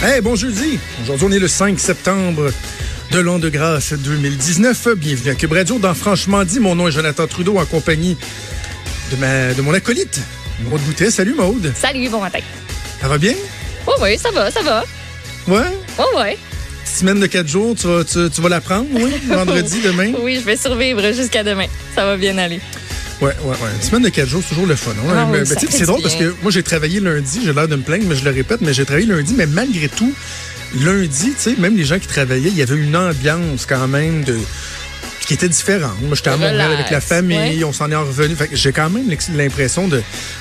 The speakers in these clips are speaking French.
Hey, bon jeudi. Aujourd'hui, on est le 5 septembre de l'an de grâce 2019. Bienvenue à Cube Radio dans Franchement dit. Mon nom est Jonathan Trudeau en compagnie de, ma, de mon acolyte, Maude Boutet. Salut Maude. Salut, bon matin. Ça va bien? Oui, oui, ça va, ça va. Ouais? Oui, oui. Semaine de quatre jours, tu vas, tu, tu vas la prendre, oui? Vendredi, demain? Oui, je vais survivre jusqu'à demain. Ça va bien aller. Ouais, ouais, ouais. Une semaine de quatre jours, c'est toujours le fun. hein? Ah oui, Mais, fait c'est drôle parce que moi, j'ai travaillé lundi. J'ai l'air de me plaindre, mais je le répète, mais j'ai travaillé lundi. Mais malgré tout, lundi, tu sais, même les gens qui travaillaient, il y avait une ambiance quand même de qui était différente. Moi, j'étais à Montréal avec la famille, ouais. on s'en est revenu. J'ai quand même l'impression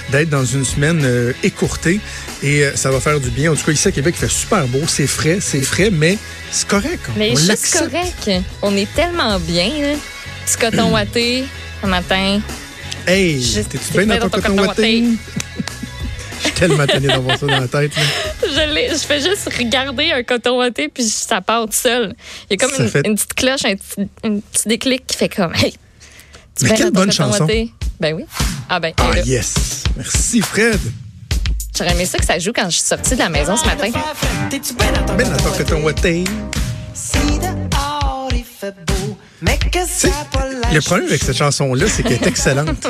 d'être dans une semaine euh, écourtée et euh, ça va faire du bien. En tout cas, ici à Québec, il fait super beau, c'est frais, c'est frais, mais c'est correct. Mais on juste l'accepte. correct. On est tellement bien, là. Petit coton watté, un matin. Hey, t'es-tu t'es bien dans ton coton watté? Je suis tellement tanné d'avoir ça dans la tête. là. Je, l'ai- je fais juste regarder un coton watté, puis ça part tout seul. Il y a comme une, fait- une petite cloche, un petit, un petit déclic qui fait comme, hey, tu Mais quelle bonne coton chanson. watté? Ben oui. Ah ben, Ah là, yes! Merci Fred! j'aurais aimé ça que ça joue quand je suis sortie de la maison ce matin. Ben dans ton coton watté. C'est Le problème avec cette chanson-là, c'est qu'elle est excellente.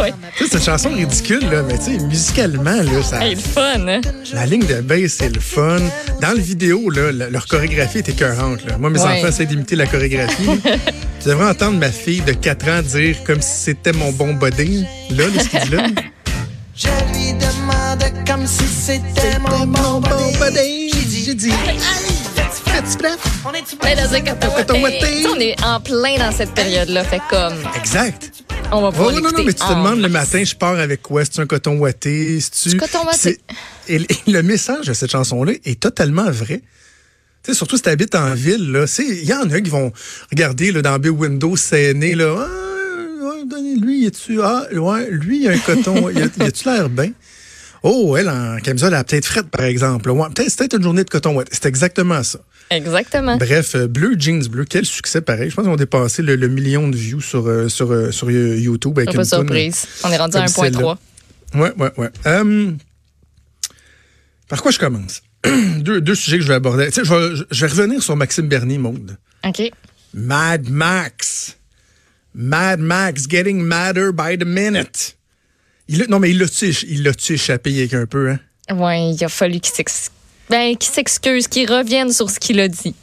Ouais. Une chanson ridicule, là, mais tu sais, musicalement, là, ça, Hey, le fun, hein? la ligne de bass, c'est le fun. Dans le vidéo, là, leur chorégraphie est écœurante. Là. Moi, mes Ouais. enfants essaient d'imiter la chorégraphie. tu devrais entendre ma fille de 4 ans dire comme si c'était mon bon body. Là, là, ce qu'il dit là. Je lui demande comme si c'était mon bon body. J'ai dit, fais-tu prêt? On est-tu c'est sais, On est en plein dans cette période-là. Fait comme, Exact. on va Oh, pouvoir non, non, non, mais tu te en demandes le matin, je pars avec quoi? C'est un coton? C'est-tu. Du coton. C'est- Et, et le message de cette chanson-là est totalement vrai. Tu sais, surtout si tu habites en ville, là, c'est- il y en a qui vont regarder là, dans Big Window scéné, là. Ah, lui, y a-tu. Ah, ouais, lui, il a un coton. y a-tu l'air bien? Oh, elle, en camisole, elle a peut-être frette, par exemple. Ouais, peut-être, c'est peut-être une journée de coton watté. C'est exactement ça. Exactement. Bref, euh, Bleu Jeans Bleu, quel succès pareil. Je pense qu'ils ont dépassé le, le million de views sur, euh, sur, euh, sur YouTube. Avec Pas une toune, surprise. On est rendu à comme 1.3. Ouais, ouais, ouais. Euh, par quoi je commence? deux, deux sujets que je vais aborder. Je, vais, je vais revenir sur Maxime Bernier, Maude. OK. Mad Max. Mad Max getting madder by the minute. Il non, mais il l'a-tu il l'a-tu échappé avec un peu, hein? Ouais, il a fallu qu'il ben, qu'il s'excuse, qu'il revienne sur ce qu'il a dit.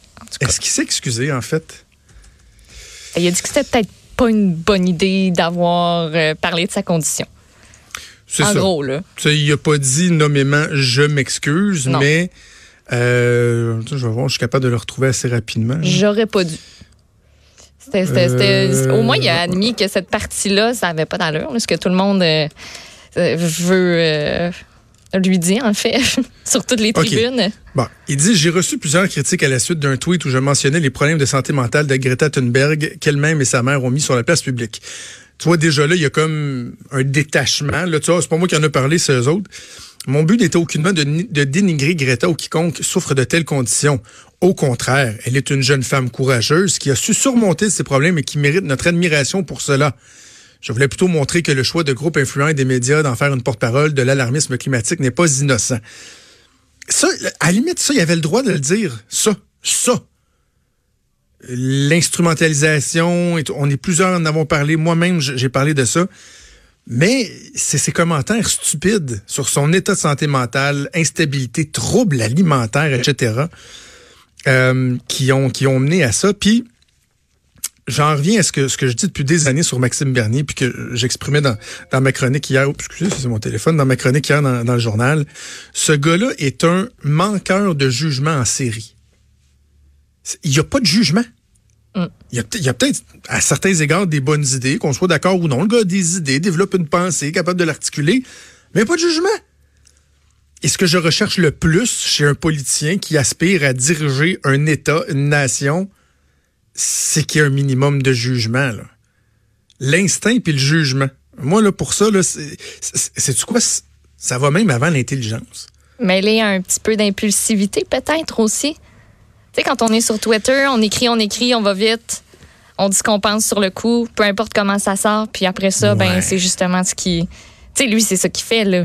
Est-ce qu'il s'est excusé, en fait? il a dit que c'était peut-être pas une bonne idée d'avoir euh, parlé de sa condition. C'est En ça. gros, là. Tu sais, il a pas dit nommément je m'excuse, mais euh, je vais voir, je suis capable de le retrouver assez rapidement. J'aurais pas dû. C'était, c'était- c'était- Euh, Au moins, il a admis que cette partie-là, ça avait pas d'allure. Ce que tout le monde euh, euh, veut euh, lui dire, en fait, sur toutes les tribunes. Bon, il dit J'ai reçu plusieurs critiques à la suite d'un tweet où je mentionnais les problèmes de santé mentale de Greta Thunberg qu'elle-même et sa mère ont mis sur la place publique. Tu vois, déjà là, il y a comme un détachement. Là, tu vois, c'est pas moi qui en ai parlé, c'est eux autres. Mon but n'était aucunement de, ni- de dénigrer Greta ou quiconque souffre de telles conditions. Au contraire, elle est une jeune femme courageuse qui a su surmonter ses problèmes et qui mérite notre admiration pour cela. Je voulais plutôt montrer que le choix de groupes influents et des médias d'en faire une porte-parole de l'alarmisme climatique n'est pas innocent. Ça, à la limite, ça, il avait le droit de le dire. Ça, ça. L'instrumentalisation, on est plusieurs en avons parlé. Moi-même, j'ai parlé de ça. Mais c'est ces commentaires stupides sur son état de santé mentale, instabilité, troubles alimentaires, etc., euh, qui, ont, qui ont mené à ça. Puis, j'en reviens à ce que, ce que je dis depuis des années sur Maxime Bernier, puis que j'exprimais dans, dans ma chronique hier. Oups, excusez, c'est mon téléphone. Dans ma chronique hier dans, dans le journal. Ce gars-là est un manqueur de jugement en série. Il n'y a pas de jugement. Mm. Il y a, peut-être, à certains égards, des bonnes idées, qu'on soit d'accord ou non. Le gars a des idées, développe une pensée, capable de l'articuler, mais pas de jugement. Et ce que je recherche le plus chez un politicien qui aspire à diriger un État, une nation, c'est qu'il y a un minimum de jugement. L'instinct puis le jugement. Moi, là, pour ça, c'est, quoi? Ça va même avant l'intelligence. Mêler un petit peu d'impulsivité, peut-être aussi. Tu sais, quand on est sur Twitter, on écrit, on écrit, on va vite. On dit ce qu'on pense sur le coup, peu importe comment ça sort. Puis après ça, Ouais. ben c'est justement ce qui. Tu sais, lui, c'est ça qu'il fait, là.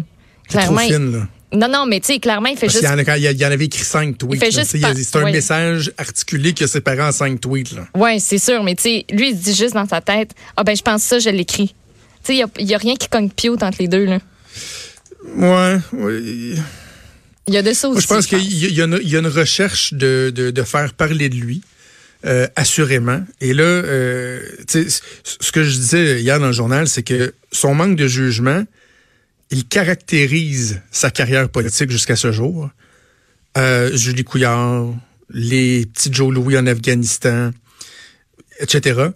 Trop Clairement, il- fine, là. Non, non, mais tu sais, clairement, il fait Parce juste. qu'il y, en a- il y il en avait écrit cinq tweets. il C'est un ouais. message articulé qui a séparé en cinq tweets. Là. Oui, c'est sûr, mais tu sais, lui, il se dit juste dans sa tête Ah, ben, je pense ça, je l'écris. Tu sais, il n'y a, rien qui cogne piote entre les deux, là. Ouais, ouais. Il y a de ça aussi. Moi, je pense qu'il y, a- il y a une- recherche de, de, de faire parler de lui, euh, assurément. Et là, euh, ce que je disais hier dans le journal, c'est que son manque de jugement, il caractérise sa carrière politique jusqu'à ce jour. Euh, Julie Couillard, les petits Joe Louis en Afghanistan, etc.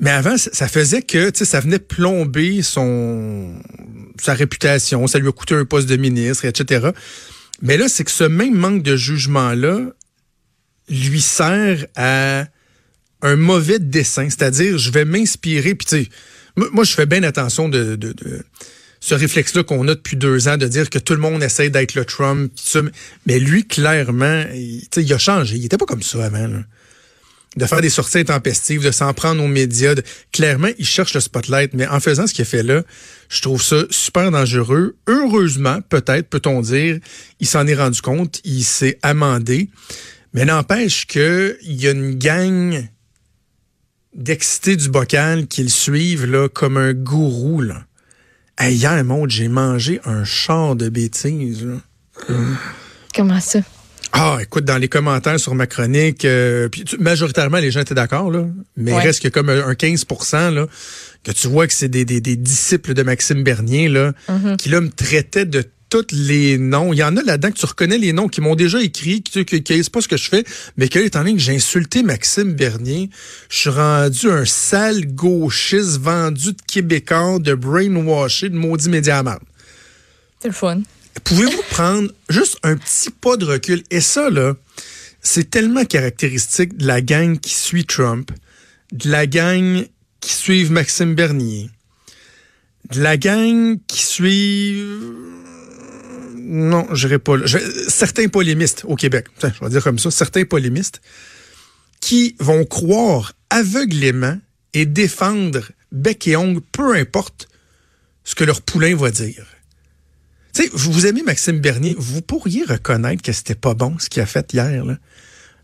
Mais avant, ça faisait que ça venait plomber son sa réputation, ça lui a coûté un poste de ministre, etc. Mais là, c'est que ce même manque de jugement-là lui sert à un mauvais dessin. C'est-à-dire, je vais m'inspirer, puis tu sais, moi, je fais bien attention de, ce réflexe-là qu'on a depuis deux ans, de dire que tout le monde essaie d'être le Trump. Mais lui, clairement, il, il a changé. Il était pas comme ça avant. De faire des sorties intempestives, de s'en prendre aux médias. Clairement, il cherche le spotlight, mais en faisant ce qu'il a fait là, je trouve ça super dangereux. Heureusement, peut-être, peut-on dire, il s'en est rendu compte, il s'est amendé, mais n'empêche que il y a une gang d'excités du bocal qui le suivent comme un gourou. Là. Hey, hier, j'ai mangé un char de bêtises. Comment ça? Ah, écoute, dans les commentaires sur ma chronique, euh, puis tu- majoritairement, les gens étaient d'accord, là. Mais Ouais. il reste que comme un 15 là, que tu vois que c'est des, des, des disciples de Maxime Bernier, là, Mm-hmm. qui là me traitaient de tous les noms. Il y en a là-dedans que tu reconnais les noms, qui m'ont déjà écrit, qui, qui, qui c'est pas ce que je fais, mais que, étant donné que j'ai insulté Maxime Bernier, je suis rendu un sale gauchiste vendu de Québécois, de brainwashé, de maudit médiaman. C'est le fun. Pouvez-vous prendre juste un petit pas de recul? Et ça, là, c'est tellement caractéristique de la gang qui suit Trump, de la gang qui suit Maxime Bernier, de la gang qui suit... Non, je pas Certains polémistes au Québec, je vais dire comme ça, certains polémistes qui vont croire aveuglément et défendre bec et ongle, peu importe ce que leur poulain va dire. Tu sais, vous aimez Maxime Bernier, vous pourriez reconnaître que c'était pas bon ce qu'il a fait hier, là.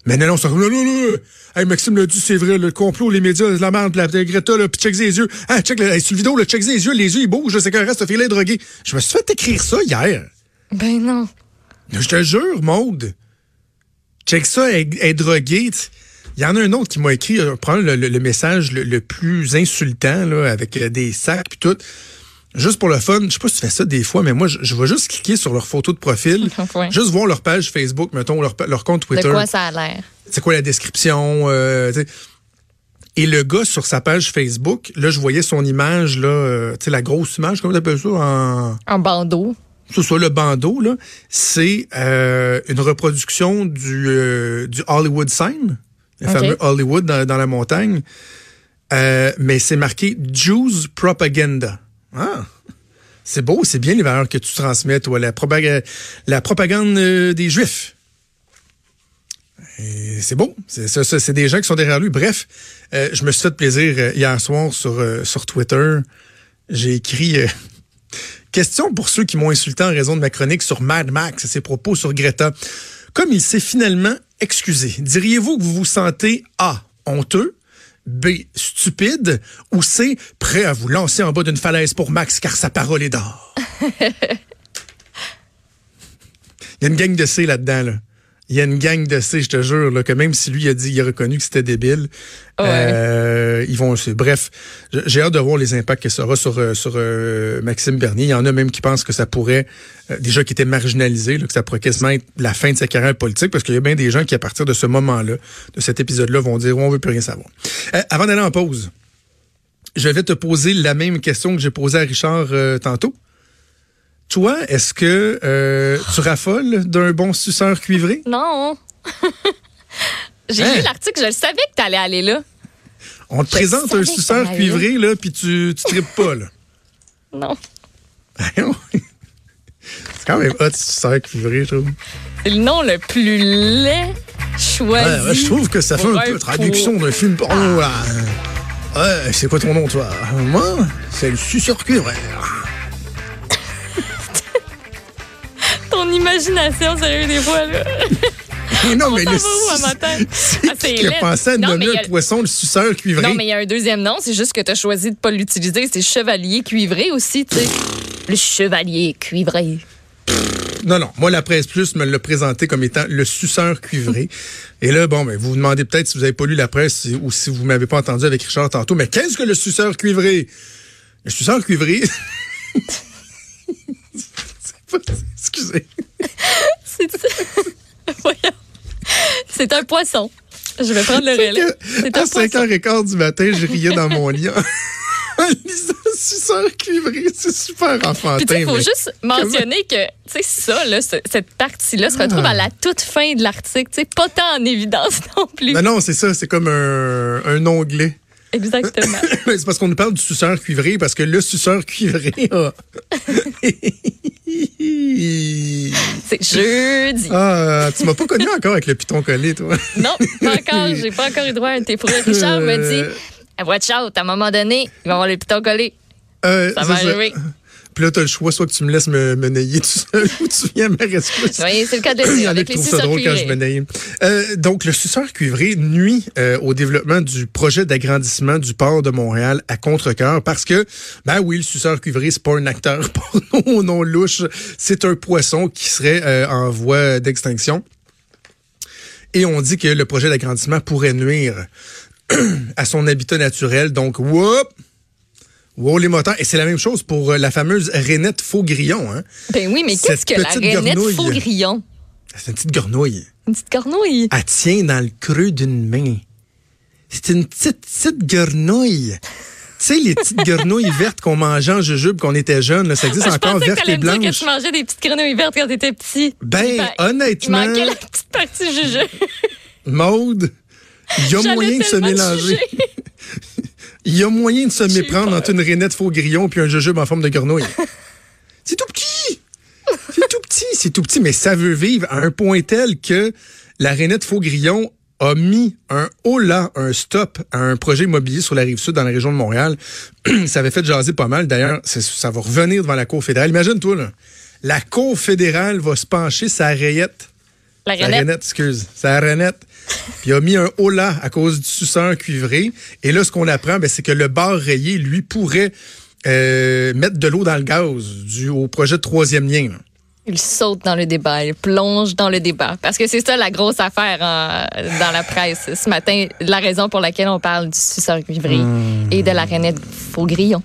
Mais non, non, c'est comme, là, là, là. Hey, Maxime l'a dit, c'est vrai, le complot, les médias, la merde, la, Greta, là, puis check les yeux. Ah, check, le, hey, sur le vidéo, là, check les yeux, les yeux, ils bougent, je sais qu'un reste, filet drogué. Je me suis fait écrire ça hier. Ben non. Je te jure, Maude. Check ça, elle est droguée. Il y en a un autre qui m'a écrit, euh, prends le, le- le message le, le plus insultant, là, avec euh, des sacs puis tout. Juste pour le fun, je sais pas si tu fais ça des fois, mais moi, je, je vais juste cliquer sur leur photo de profil, juste voir leur page Facebook, mettons, leur, leur compte De Twitter. quoi ça a l'air? C'est quoi la description? euh, et le gars, sur sa page Facebook, là, je voyais son image, là, euh, tu sais, la grosse image, comment t'appelles ça? En Un bandeau. ce soit le bandeau, là, c'est euh, une reproduction du, euh, du Hollywood sign, le fameux Hollywood dans, dans la montagne. Euh, mais c'est marqué Jews Propaganda. Ah! C'est beau, c'est bien les valeurs que tu transmets, toi, la, la propagande euh, des Juifs. C'est beau. C'est des gens qui sont derrière lui. Bref, euh, je me suis fait plaisir euh, hier soir sur, Twitter. J'ai écrit Question pour ceux qui m'ont insulté en raison de ma chronique sur Mad Max et ses propos sur Greta. Comme il s'est finalement excusé, diriez-vous que vous vous sentez A. honteux, B. stupide ou C. prêt à vous lancer en bas d'une falaise pour Max car sa parole est d'or? Il y a une gang de C là-dedans, là. Il y a une gang de C, je te jure, là, que même si lui a dit, il a reconnu que c'était débile, Ouais. euh, ils vont. Bref, j'ai hâte de voir les impacts que ça aura sur, euh, sur euh, Maxime Bernier. Il y en a même qui pensent que ça pourrait, euh, déjà qui était marginalisé, là, que ça pourrait quasiment être la fin de sa carrière politique, parce qu'il y a bien des gens qui, à partir de ce moment-là, de cet épisode-là, vont dire, on veut plus rien savoir. Euh, avant d'aller en pause, je vais te poser la même question que j'ai posée à Richard tantôt. Toi, est-ce que euh, tu raffoles d'un bon suceur cuivré? Non. J'ai Hein? lu l'article, je le savais que t'allais aller là. On te Je présente un suceur cuivré, là, puis tu, tu tripes pas, là. Non. C'est quand même hot, suceur cuivré, je trouve. C'est le nom le plus laid choisi. Ouais, ouais, je trouve que ça fait un peu traduction d'un film porno, là. Ouais, c'est quoi ton nom, toi? Moi, c'est le suceur cuivré. Imagination, sérieux, des fois, là. non, On mais le? C'est qui a pensé à nommer un poisson le suceur cuivré? Non, mais il y a un deuxième nom, c'est juste que tu as choisi de pas l'utiliser. C'est chevalier cuivré aussi, tu sais. Le chevalier cuivré. Non, non. Moi, la presse plus me l'a présenté comme étant le suceur cuivré. Et là, bon, ben, vous vous demandez peut-être si vous avez pas lu la presse ou si vous m'avez pas entendu avec Richard tantôt. Mais qu'est-ce que le suceur cuivré? Le suceur cuivré? Excusez. C'est un poisson. Je vais prendre le relais. C'est À un poisson. 5h15 du matin, je riais dans mon lit. Suceur cuivré, c'est super enfantin. Il faut juste mentionner que, ça, là, ce- cette partie-là se retrouve Ah. à la toute fin de l'article. Pas tant en évidence non plus. Non, non, c'est ça, c'est comme un, un onglet. Exactement. C'est parce qu'on nous parle du suceur cuivré, parce que le suceur cuivré a... C'est jeudi. ah, tu m'as pas connu encore avec le piton collé, toi. Non, pas encore. J'ai pas encore eu droit à un thé Richard me dit Euh. Watch out, à un moment donné, il va avoir le piton collé. Euh, Ça va arriver. Puis là, t'as le choix, soit que tu me laisses me, me nailler tout seul ou tu viens ma rescousse. Oui, c'est le cas de dire, avec les ça drôle quand je me naille. Euh, donc, le suceur cuivré nuit euh, au développement du projet d'agrandissement du port de Montréal à contre-cœur parce que, ben oui, le suceur cuivré, c'est pas un acteur porno nom louche, c'est un poisson qui serait euh, en voie d'extinction. Et on dit que le projet d'agrandissement pourrait nuire à son habitat naturel. Donc, whoop! Wow, les moteurs. Et c'est la même chose pour euh, la fameuse rainette faux-grillon. Hein? Ben oui, mais qu'est-ce que la rainette grenouille. faux grillon? C'est une petite grenouille. Une petite cornouille. Elle tient dans le creux d'une main. C'est une petite, petite grenouille. Tu sais, les petites grenouilles vertes qu'on mangeait en jujube quand on était jeune, là, ça existe je encore vertes et me dire que blanches. tu mangeais des petites grenouilles vertes quand t'étais petit. Ben, ma- honnêtement, Il manquait la petite partie jujube. Maude, il y a moyen de se mélanger. Il y a moyen de se méprendre entre une rainette faux grillon puis un jujube en forme de grenouille. c'est tout petit! C'est tout petit, c'est tout petit, mais ça veut vivre à un point tel que la rainette faux grillon a mis un holà, un stop à un projet immobilier sur la rive sud dans la région de Montréal. ça avait fait jaser pas mal. D'ailleurs, ça va revenir devant la Cour fédérale. Imagine-toi, là. La Cour fédérale va se pencher sa rayette. La Sa rainette. rainette, excuse. Sa rainette. Puis il a mis un holà à cause du suceur cuivré. Et là, ce qu'on apprend, ben, c'est que le bar rayé, lui, pourrait euh, mettre de l'eau dans le gaz dû au projet de troisième lien. là. Il saute dans le débat, il plonge dans le débat. Parce que c'est ça la grosse affaire dans la presse ce matin, la raison pour laquelle on parle du suceur cuivré Hmm. et de la rainette faux grillon.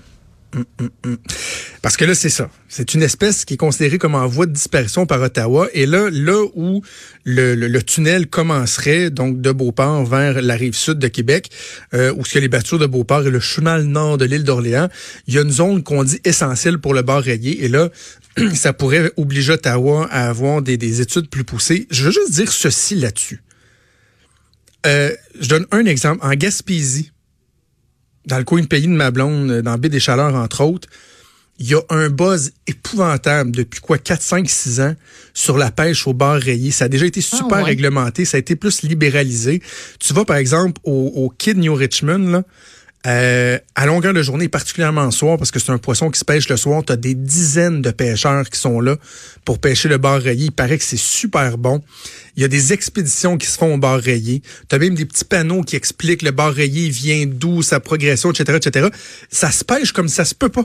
Parce que là, c'est ça. C'est une espèce qui est considérée comme en voie de disparition par Ottawa. Et là, là où le, tunnel commencerait, donc de Beauport vers la rive sud de Québec, euh, où y a les battures de Beauport et le chemin nord de l'île d'Orléans, il y a une zone qu'on dit essentielle pour le bar rayé. Et là, ça pourrait obliger Ottawa à avoir des, des études plus poussées. Je veux juste dire ceci là-dessus. Euh, je donne un exemple. En Gaspésie, dans le coin de pays de ma blonde, euh, dans Baie des Chaleurs, entre autres, il y a un buzz épouvantable depuis quoi 4 5 6 ans sur la pêche au bar rayé. Ça a déjà été super ouais? réglementé, ça a été plus libéralisé. Tu vas par exemple au, au Kid New Richmond là, euh, à longueur de journée, particulièrement le soir, parce que c'est un poisson qui se pêche le soir, tu as des dizaines de pêcheurs qui sont là pour pêcher le bar rayé. Il paraît que c'est super bon. Il y a des expéditions qui se font au bar rayé. Tu as même des petits panneaux qui expliquent le bar rayé vient d'où, sa progression, etc., etc. Ça se pêche comme ça se peut pas.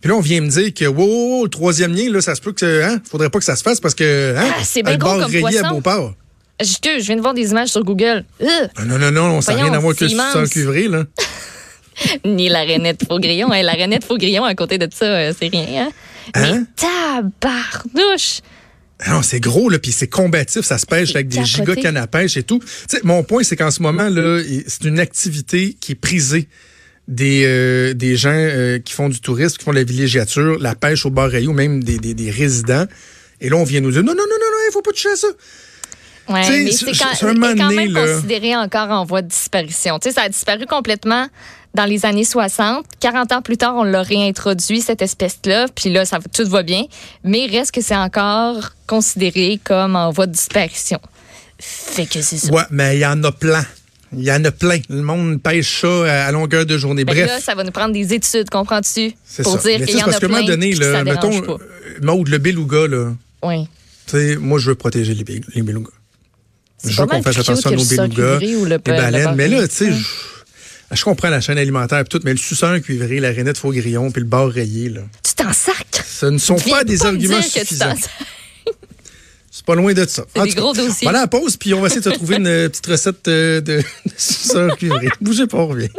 Puis là, on vient me dire que, wow, le troisième lien, là, ça se peut que, hein, faudrait pas que ça se fasse parce que, hein, Ah, c'est bien le gros bar comme rayé à poisson. Beauport. Je, je viens de voir des images sur Google. Euh, Non, non, non, ça n'a rien à voir sang immense. cuivré, là. ni la rainette faux grillon. Hey, la rainette faux grillon, à côté de ça, euh, c'est rien. Hein? Hein? Mais tabarnouche! Ah Non, c'est gros, là, puis c'est combatif, ça se pêche avec des capoté. giga cannes à pêche et tout. Tu sais, mon point, c'est qu'en ce moment, là, c'est une activité qui est prisée des, euh, des gens euh, qui font du tourisme, qui font de la villégiature, la pêche au bar rayé ou même des, des, des résidents. Et là, on vient nous dire, non, non, non, non, non, il faut pas toucher à ça. Ouais, mais c'est- quand, donné, même là. considéré encore en voie de disparition. Tu sais, ça a disparu complètement dans les années 60. 40 ans plus tard, on l'a réintroduit, cette espèce-là, puis là, ça, tout va bien. Mais reste que c'est encore considéré comme en voie de disparition. Fait que c'est ça. Ouais, mais il y en a plein. Il y en a plein. Le monde pêche ça à, longueur de journée. Que Bref. là, ça va nous prendre des études, comprends-tu? C'est Pour ça. dire qu'il y en parce a plein, donné, puis que là, ça dérange mettons, Maude, le beluga, là, Oui. Tu sais, moi, je veux protéger les, les belugas. Je veux qu'on fasse attention à nos belugas, les le baleines. Mais là, tu sais, je, comprends la chaîne alimentaire et tout, mais le suceur cuivré, la rainette faux grillon, puis le bar rayé, là, Tu t'en sacs. ce ne sont pas des me arguments suffisants. C'est pas loin de ça. C'est des gros dossiers. Voilà la pause, puis on va essayer de te trouver une euh, petite recette euh, de, de cuivré. Bougez pas, on revient.